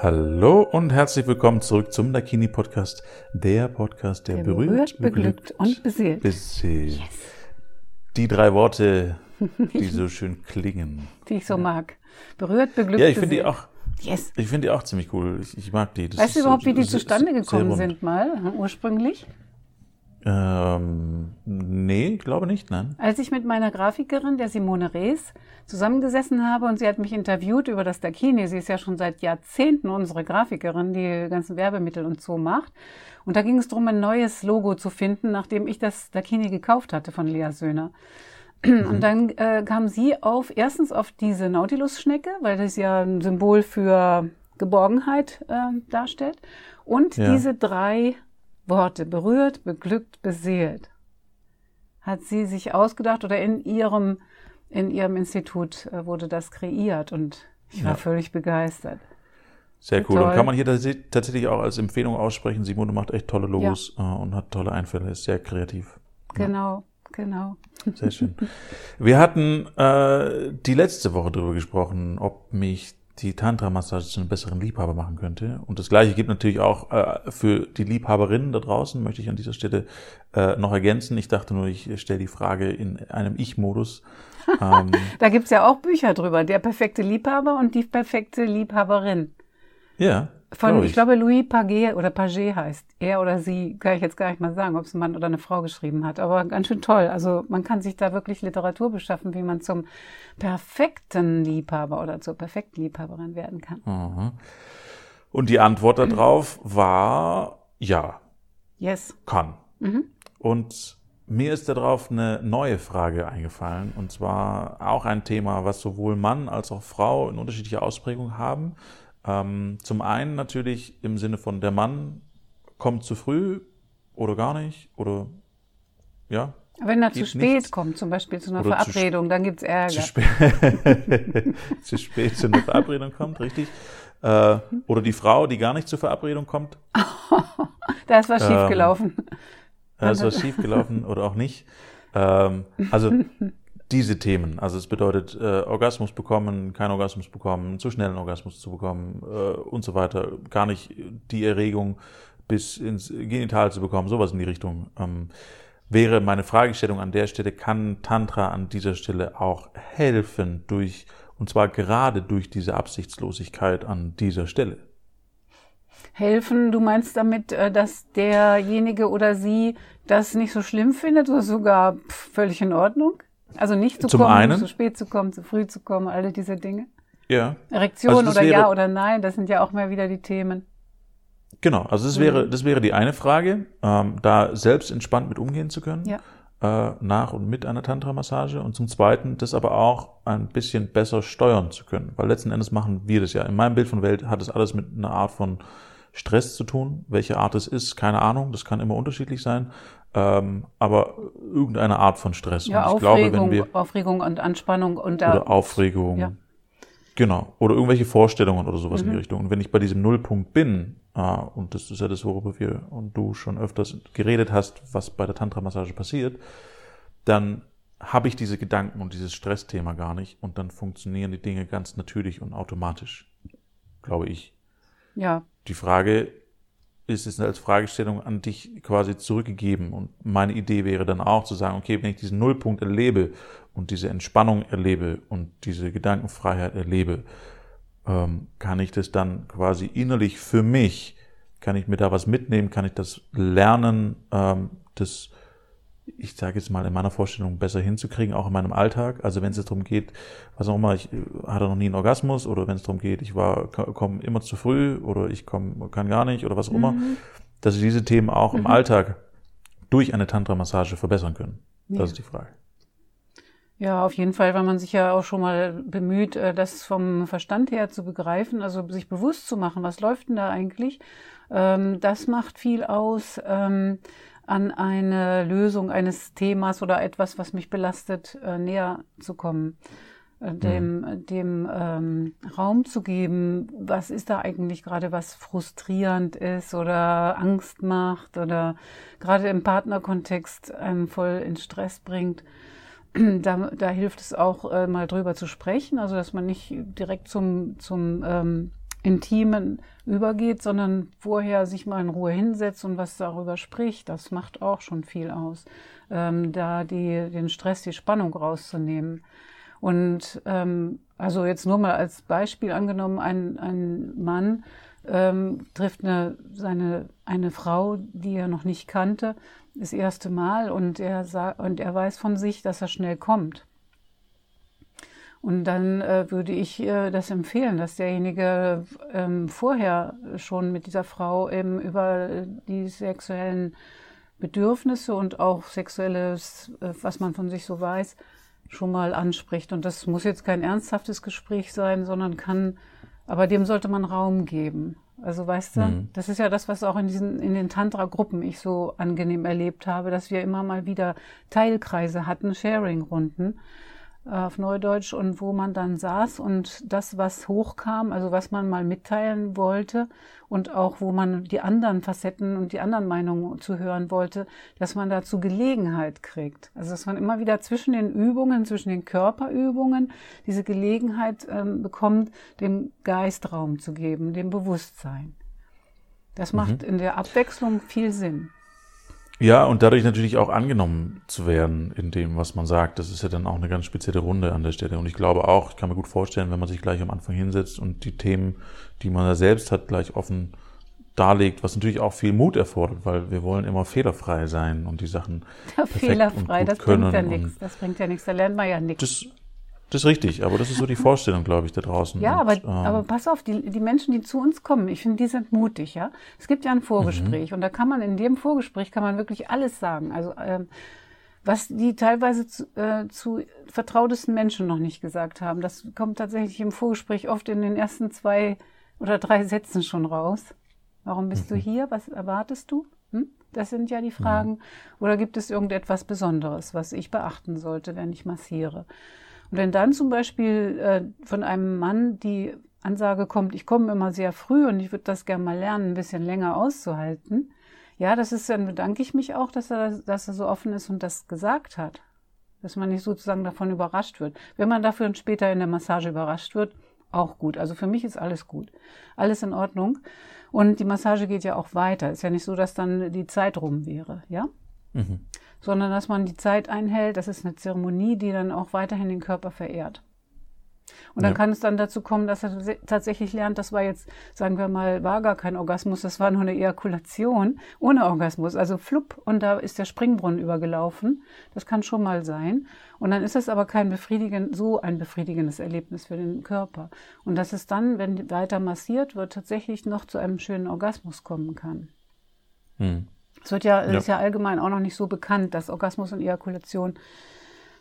Hallo und herzlich willkommen zurück zum Dakini Podcast, der Podcast, der, Der berührt, berührt, beglückt und beseelt. beseelt. Die drei Worte, die so schön klingen. die ich so mag. Berührt, beglückt, Ja, ich finde die auch, Yes. ich finde die auch ziemlich cool. Ich, ich mag die. Das Weißt du überhaupt, so- wie die zustande gekommen sind mal, ursprünglich? Ähm, nee, glaube nicht, nein. Als ich mit meiner Grafikerin, der Simone Rees, zusammengesessen habe und sie hat mich interviewt über das Dakini. Sie ist ja schon seit Jahrzehnten unsere Grafikerin, die ganzen Werbemittel und so macht. Und da ging es darum, ein neues Logo zu finden, nachdem ich das Dakini gekauft hatte von Lea Söhner. Und dann äh, kam sie auf, erstens auf diese Nautilus-Schnecke, weil das ja ein Symbol für Geborgenheit äh, darstellt. Und Ja. diese drei Worte, berührt, beglückt, beseelt, hat sie sich ausgedacht oder in ihrem, in ihrem Institut äh, wurde das kreiert und ich war Ja. völlig begeistert. Sehr cool. Toll. Und kann man hier tats- tatsächlich auch als Empfehlung aussprechen. Simone macht echt tolle Logos äh, und hat tolle Einfälle, ist sehr kreativ. Genau, genau. Sehr schön. Wir hatten äh, die letzte Woche darüber gesprochen, ob mich die Tantra-Massage zu einem besseren Liebhaber machen könnte. Und das Gleiche gilt natürlich auch äh, für die Liebhaberinnen da draußen, möchte ich an dieser Stelle äh, noch ergänzen. Ich dachte nur, ich stelle die Frage in einem Ich-Modus. Ähm, Da gibt's ja auch Bücher drüber, der perfekte Liebhaber und die perfekte Liebhaberin. ja, Von, glaub ich. glaube, Louis Paget oder Paget heißt. Er oder sie, kann ich jetzt gar nicht mal sagen, ob es ein Mann oder eine Frau geschrieben hat. Aber ganz schön toll. Also man kann sich da wirklich Literatur beschaffen, wie man zum perfekten Liebhaber oder zur perfekten Liebhaberin werden kann. Aha. Und die Antwort darauf war ja, Yes. kann. Mhm. Und mir ist darauf eine neue Frage eingefallen, und zwar auch ein Thema, was sowohl Mann als auch Frau in unterschiedlicher Ausprägung haben. Ähm, zum einen natürlich im Sinne von der Mann kommt zu früh oder gar nicht oder ja, Wenn er zu spät nichts. kommt, zum Beispiel zu einer Oder zu Verabredung, dann gibt's zu Ärger. spät, zu spät zu einer Verabredung kommt, richtig. Äh, oder die Frau, die gar nicht zur Verabredung kommt, Da ist was Ähm, schiefgelaufen. Da ist was schiefgelaufen oder auch nicht. Ähm, also diese Themen, also es bedeutet äh, Orgasmus bekommen, kein Orgasmus bekommen, zu schnell einen Orgasmus zu bekommen äh, und so weiter, gar nicht die Erregung bis ins Genital zu bekommen, sowas in die Richtung. Ähm, wäre meine Fragestellung an der Stelle, kann Tantra an dieser Stelle auch helfen durch, und zwar gerade durch diese Absichtslosigkeit an dieser Stelle? Helfen, du meinst damit, äh, dass derjenige oder sie das nicht so schlimm findet oder sogar völlig in Ordnung? Also nicht zu Zum kommen, einen. zu spät zu kommen, zu früh zu kommen, alle diese Dinge. Ja. Erektion Also oder ja wäre- oder nein, das sind ja auch mal wieder die Themen. Genau, also das wäre, das wäre die eine Frage, ähm, da selbst entspannt mit umgehen zu können, Ja. äh, nach und mit einer Tantra-Massage und zum Zweiten, das aber auch ein bisschen besser steuern zu können, weil letzten Endes machen wir das ja. In meinem Bild von Welt hat es alles mit einer Art von Stress zu tun. Welche Art es ist, keine Ahnung, das kann immer unterschiedlich sein, ähm, aber irgendeine Art von Stress. Ja, und ich Aufregung, glaube, wenn wir Aufregung und Anspannung und oder Aufregung. Ja. Genau. Oder irgendwelche Vorstellungen oder sowas in Mhm. die Richtung. Und wenn ich bei diesem Nullpunkt bin, äh, und das ist ja das, worüber wir und du schon öfters geredet hast, was bei der Tantra-Massage passiert, dann habe ich diese Gedanken und dieses Stressthema gar nicht und dann funktionieren die Dinge ganz natürlich und automatisch, glaube ich. Ja, Die Frage ist es als Fragestellung an dich quasi zurückgegeben. Und meine Idee wäre dann auch zu sagen, okay, wenn ich diesen Nullpunkt erlebe und diese Entspannung erlebe und diese Gedankenfreiheit erlebe, ähm, kann ich das dann quasi innerlich für mich, kann ich mir da was mitnehmen, kann ich das lernen, ähm, das, ich sage jetzt mal, in meiner Vorstellung besser hinzukriegen, auch in meinem Alltag. Also wenn es darum geht, was auch immer, ich äh, hatte noch nie einen Orgasmus oder wenn es darum geht, ich war komme immer zu früh oder ich komm, kann gar nicht oder was auch immer, dass ich diese Themen auch im Alltag durch eine Tantra-Massage verbessern können. Das Ja. ist die Frage. Ja, auf jeden Fall, weil man sich ja auch schon mal bemüht, äh, das vom Verstand her zu begreifen, also sich bewusst zu machen, was läuft denn da eigentlich. Ähm, Das macht viel aus, ähm, an eine Lösung eines Themas oder etwas, was mich belastet, äh, näher zu kommen. Äh, Dem, dem ähm, Raum zu geben, was ist da eigentlich gerade, was frustrierend ist oder Angst macht oder gerade im Partnerkontext einem voll in Stress bringt? Da, da hilft es auch, äh, mal drüber zu sprechen, also dass man nicht direkt zum, zum ähm, Intimen übergeht, sondern vorher sich mal in Ruhe hinsetzt und was darüber spricht. Das macht auch schon viel aus, ähm, da die, den Stress, die Spannung rauszunehmen. Und ähm, also jetzt nur mal als Beispiel angenommen, ein, ein Mann ähm, trifft eine, seine, eine Frau, die er noch nicht kannte, das erste Mal und er, und er weiß von sich, dass er schnell kommt. Und dann äh, würde ich äh, das empfehlen, dass derjenige ähm, vorher schon mit dieser Frau eben über die sexuellen Bedürfnisse und auch sexuelles, äh, was man von sich so weiß, schon mal anspricht. Und das muss jetzt kein ernsthaftes Gespräch sein, sondern kann, aber dem sollte man Raum geben. Also weißt du, mhm. das ist ja das, was auch in diesen, in den Tantra-Gruppen ich so angenehm erlebt habe, dass wir immer mal wieder Teilkreise hatten, Sharing-Runden auf Neudeutsch und wo man dann saß und das, was hochkam, also was man mal mitteilen wollte und auch wo man die anderen Facetten und die anderen Meinungen zu hören wollte, dass man dazu Gelegenheit kriegt. Also dass man immer wieder zwischen den Übungen, zwischen den Körperübungen diese Gelegenheit ähm, bekommt, dem Geist Raum zu geben, dem Bewusstsein. Das macht mhm. in der Abwechslung viel Sinn. Ja, und dadurch natürlich auch angenommen zu werden in dem, was man sagt. Das ist ja dann auch eine ganz spezielle Runde an der Stelle. Und ich glaube auch, ich kann mir gut vorstellen, wenn man sich gleich am Anfang hinsetzt und die Themen, die man da selbst hat, gleich offen darlegt, was natürlich auch viel Mut erfordert, weil wir wollen immer fehlerfrei sein und die Sachen ja, fehlerfrei, das bringt ja nichts. Das bringt ja nichts, da lernt man ja nichts. Das ist richtig, aber das ist so die Vorstellung, glaube ich, da draußen. Ja, und, aber, ähm, aber pass auf, die, die Menschen, die zu uns kommen, ich finde, die sind mutig, ja. Es gibt ja ein Vorgespräch mhm. und da kann man in dem Vorgespräch kann man wirklich alles sagen. Also ähm, was die teilweise zu, äh, zu vertrautesten Menschen noch nicht gesagt haben, das kommt tatsächlich im Vorgespräch oft in den ersten zwei oder drei Sätzen schon raus. Warum bist mhm. du hier? Was erwartest du? Hm? Das sind ja die Fragen. Mhm. Oder gibt es irgendetwas Besonderes, was ich beachten sollte, wenn ich massiere? Und wenn dann zum Beispiel äh, von einem Mann die Ansage kommt, ich komme immer sehr früh und ich würde das gerne mal lernen, ein bisschen länger auszuhalten, ja, das ist, dann bedanke ich mich auch, dass er, dass er so offen ist und das gesagt hat. Dass man nicht sozusagen davon überrascht wird. Wenn man dafür später in der Massage überrascht wird, auch gut. Also für mich ist alles gut. Alles in Ordnung. Und die Massage geht ja auch weiter. Ist ja nicht so, dass dann die Zeit rum wäre, ja? Mhm sondern dass man die Zeit einhält. Das ist eine Zeremonie, die dann auch weiterhin den Körper verehrt. Und dann ja. kann es dann dazu kommen, dass er tatsächlich lernt, das war jetzt, sagen wir mal, war gar kein Orgasmus, das war nur eine Ejakulation ohne Orgasmus. Also flupp und da ist der Springbrunnen übergelaufen. Das kann schon mal sein. Und dann ist es aber kein befriedigend, so ein befriedigendes Erlebnis für den Körper. Und dass es dann, wenn weiter massiert wird, tatsächlich noch zu einem schönen Orgasmus kommen kann. Hm. Es wird ja, ja. ist ja allgemein auch noch nicht so bekannt, dass Orgasmus und Ejakulation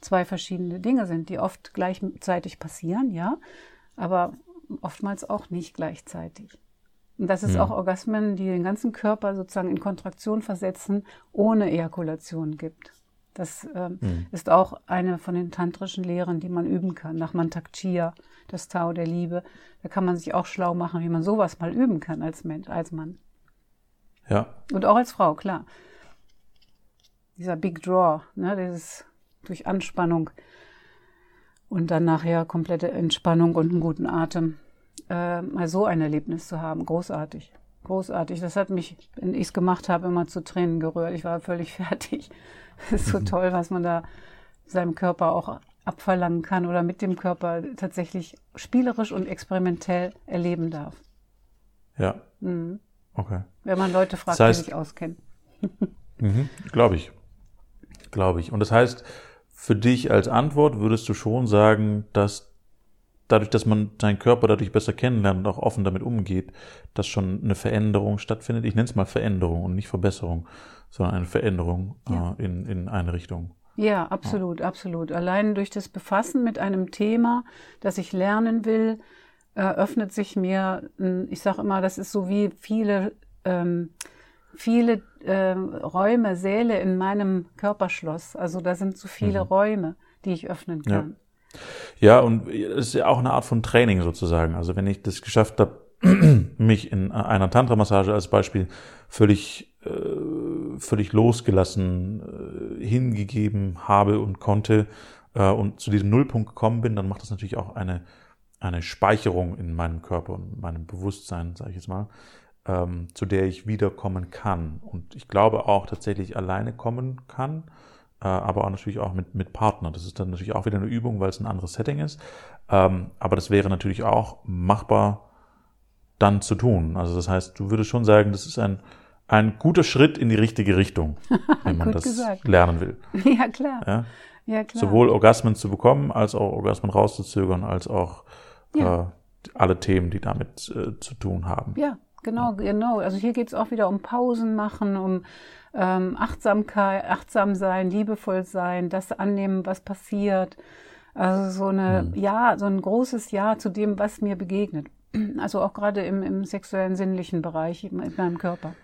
zwei verschiedene Dinge sind, die oft gleichzeitig passieren, ja, aber oftmals auch nicht gleichzeitig. Und dass es ja. auch Orgasmen, die den ganzen Körper sozusagen in Kontraktion versetzen, ohne Ejakulation gibt. Das ähm, mhm. ist auch eine von den tantrischen Lehren, die man üben kann. Nach Mantak das Tao der Liebe. Da kann man sich auch schlau machen, wie man sowas mal üben kann als Mensch, als Mann. Ja. Und auch als Frau, klar. Dieser Big Draw, ne, dieses durch Anspannung und dann nachher komplette Entspannung und einen guten Atem. Äh, mal so ein Erlebnis zu haben, großartig. Großartig. Das hat mich, wenn ich es gemacht habe, immer zu Tränen gerührt. Ich war völlig fertig. Es ist so mhm. toll, was man da seinem Körper auch abverlangen kann oder mit dem Körper tatsächlich spielerisch und experimentell erleben darf. Ja. Mhm. Okay. Wenn man Leute fragt, das heißt, die sich auskennen. mhm, Glaube ich. Glaube ich. Und das heißt, für dich als Antwort würdest du schon sagen, dass dadurch, dass man seinen Körper dadurch besser kennenlernt und auch offen damit umgeht, dass schon eine Veränderung stattfindet. Ich nenne es mal Veränderung und nicht Verbesserung, sondern eine Veränderung ja. äh, in, in eine Richtung. Ja, absolut, ja. absolut. Allein durch das Befassen mit einem Thema, das ich lernen will, eröffnet sich mir, ich sage immer, das ist so wie viele, ähm, viele äh, Räume, Säle in meinem Körperschloss. Also da sind so viele mhm. Räume, die ich öffnen kann. Ja. ja, und es ist ja auch eine Art von Training sozusagen. Also wenn ich das geschafft habe, mich in einer Tantra-Massage als Beispiel völlig, äh, völlig losgelassen, äh, hingegeben habe und konnte äh, und zu diesem Nullpunkt gekommen bin, dann macht das natürlich auch eine eine Speicherung in meinem Körper und meinem Bewusstsein, sage ich jetzt mal, ähm, zu der ich wiederkommen kann. Und ich glaube auch tatsächlich alleine kommen kann, äh, aber auch natürlich auch mit, mit Partner. Das ist dann natürlich auch wieder eine Übung, weil es ein anderes Setting ist. Ähm, aber das wäre natürlich auch machbar dann zu tun. Also das heißt, du würdest schon sagen, das ist ein, ein guter Schritt in die richtige Richtung, wenn man das gesagt. lernen will. Ja, klar. Ja? ja? klar. Sowohl Orgasmen zu bekommen, als auch Orgasmen rauszuzögern, als auch ja. äh, alle Themen, die damit äh, zu tun haben. Ja, genau, genau. Also hier geht es auch wieder um Pausen machen, um ähm, Achtsamkeit, achtsam sein, liebevoll sein, das annehmen, was passiert. Also so eine, mhm. ja, so ein großes Ja zu dem, was mir begegnet. Also auch gerade im, im sexuellen, sinnlichen Bereich in meinem Körper.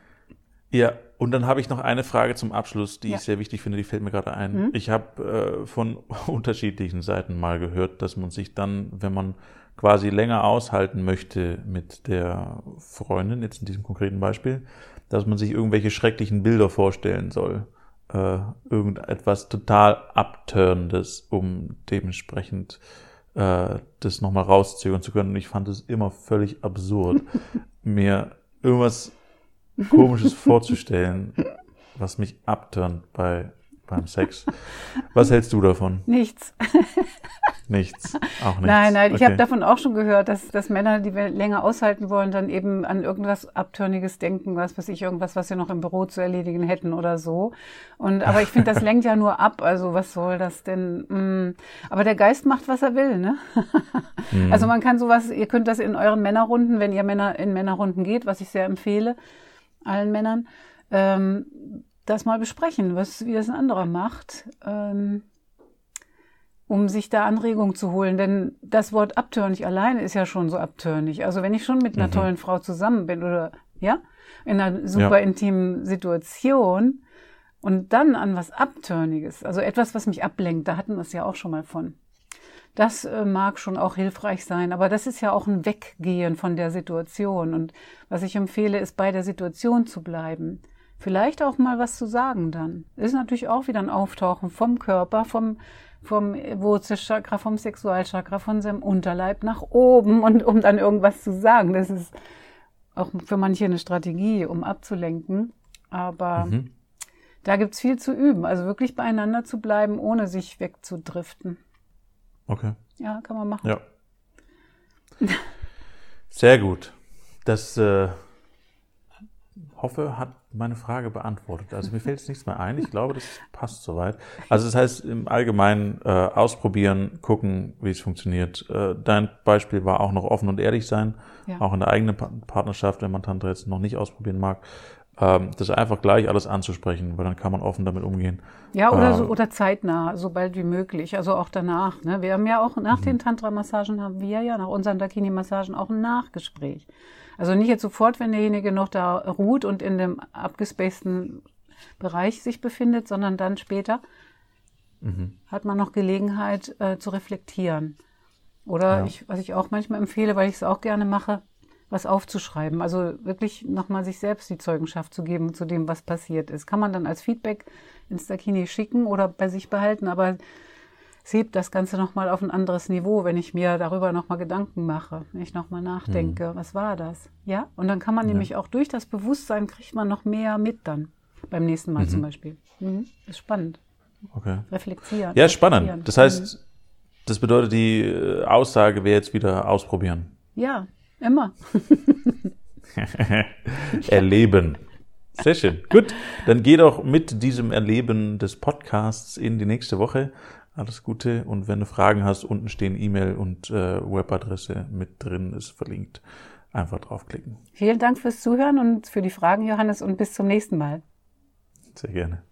Ja, und dann habe ich noch eine Frage zum Abschluss, die ja. ich sehr wichtig finde, die fällt mir gerade ein. Mhm. Ich habe äh, von unterschiedlichen Seiten mal gehört, dass man sich dann, wenn man quasi länger aushalten möchte mit der Freundin, jetzt in diesem konkreten Beispiel, dass man sich irgendwelche schrecklichen Bilder vorstellen soll. Äh, irgendetwas total Abturnendes, um dementsprechend äh, das nochmal rauszögern zu können. Und ich fand es immer völlig absurd, mir irgendwas Komisches vorzustellen, was mich abturnt bei, beim Sex. Was hältst du davon? Nichts. Nichts, auch nichts. Nein, nein, okay. ich habe davon auch schon gehört, dass, dass Männer, die länger aushalten wollen, dann eben an irgendwas Abtörniges denken, was weiß ich, irgendwas, was sie noch im Büro zu erledigen hätten oder so. Und aber ich finde, das lenkt ja nur ab. Also was soll das denn? Mm. Aber der Geist macht, was er will, ne? mm. Also man kann sowas, ihr könnt das in euren Männerrunden, wenn ihr Männer in Männerrunden geht, was ich sehr empfehle, allen Männern, ähm, das mal besprechen, was wie das ein anderer macht. Ähm, um sich da Anregung zu holen. Denn das Wort abtörnig alleine ist ja schon so abtörnig. Also wenn ich schon mit einer mhm. tollen Frau zusammen bin oder ja, in einer super ja. intimen Situation und dann an was Abtörniges, also etwas, was mich ablenkt, da hatten wir es ja auch schon mal von. Das äh, mag schon auch hilfreich sein, aber das ist ja auch ein Weggehen von der Situation. Und was ich empfehle, ist bei der Situation zu bleiben. Vielleicht auch mal was zu sagen dann. Ist natürlich auch wieder ein Auftauchen vom Körper, vom vom Wurzelchakra, vom Sexualchakra, von seinem Unterleib nach oben und um dann irgendwas zu sagen. Das ist auch für manche eine Strategie, um abzulenken. Aber mhm. da gibt's viel zu üben. Also wirklich beieinander zu bleiben, ohne sich wegzudriften. Okay. Ja, kann man machen. Ja. Sehr gut. Das äh, hoffe, hat meine Frage beantwortet. Also mir fällt jetzt nichts mehr ein. Ich glaube, das passt soweit. Also das heißt im Allgemeinen äh, ausprobieren, gucken, wie es funktioniert. Äh, dein Beispiel war auch noch offen und ehrlich sein, ja. auch in der eigenen Partnerschaft, wenn man Tantra jetzt noch nicht ausprobieren mag. Ähm, das einfach gleich alles anzusprechen, weil dann kann man offen damit umgehen. Ja, oder, so, äh, oder zeitnah, so bald wie möglich. Also auch danach. Ne? Wir haben ja auch nach mhm. den Tantra-Massagen haben wir ja, nach unseren Dakini-Massagen auch ein Nachgespräch. Also nicht jetzt sofort, wenn derjenige noch da ruht und in dem abgespaceden Bereich sich befindet, sondern dann später mhm. hat man noch Gelegenheit äh, zu reflektieren. Oder ja. ich, was ich auch manchmal empfehle, weil ich es auch gerne mache, was aufzuschreiben. Also wirklich nochmal sich selbst die Zeugenschaft zu geben zu dem, was passiert ist. Kann man dann als Feedback ins Dakini schicken oder bei sich behalten, aber es hebt das Ganze nochmal auf ein anderes Niveau, wenn ich mir darüber nochmal Gedanken mache, wenn ich nochmal nachdenke, hm. was war das? Ja? Und dann kann man ja. nämlich auch durch das Bewusstsein kriegt man noch mehr mit dann. Beim nächsten Mal mhm. zum Beispiel. Mhm. Ist spannend. Okay. Reflektieren. Ja, spannend. Das heißt, mhm. das bedeutet, die äh, Aussage wäre jetzt wieder ausprobieren. Ja, immer. Erleben. Sehr schön. Gut, dann geh doch mit diesem Erleben des Podcasts in die nächste Woche. Alles Gute und wenn du Fragen hast, unten stehen E-Mail und äh, Webadresse mit drin, ist verlinkt. Einfach draufklicken. Vielen Dank fürs Zuhören und für die Fragen, Johannes, und bis zum nächsten Mal. Sehr gerne.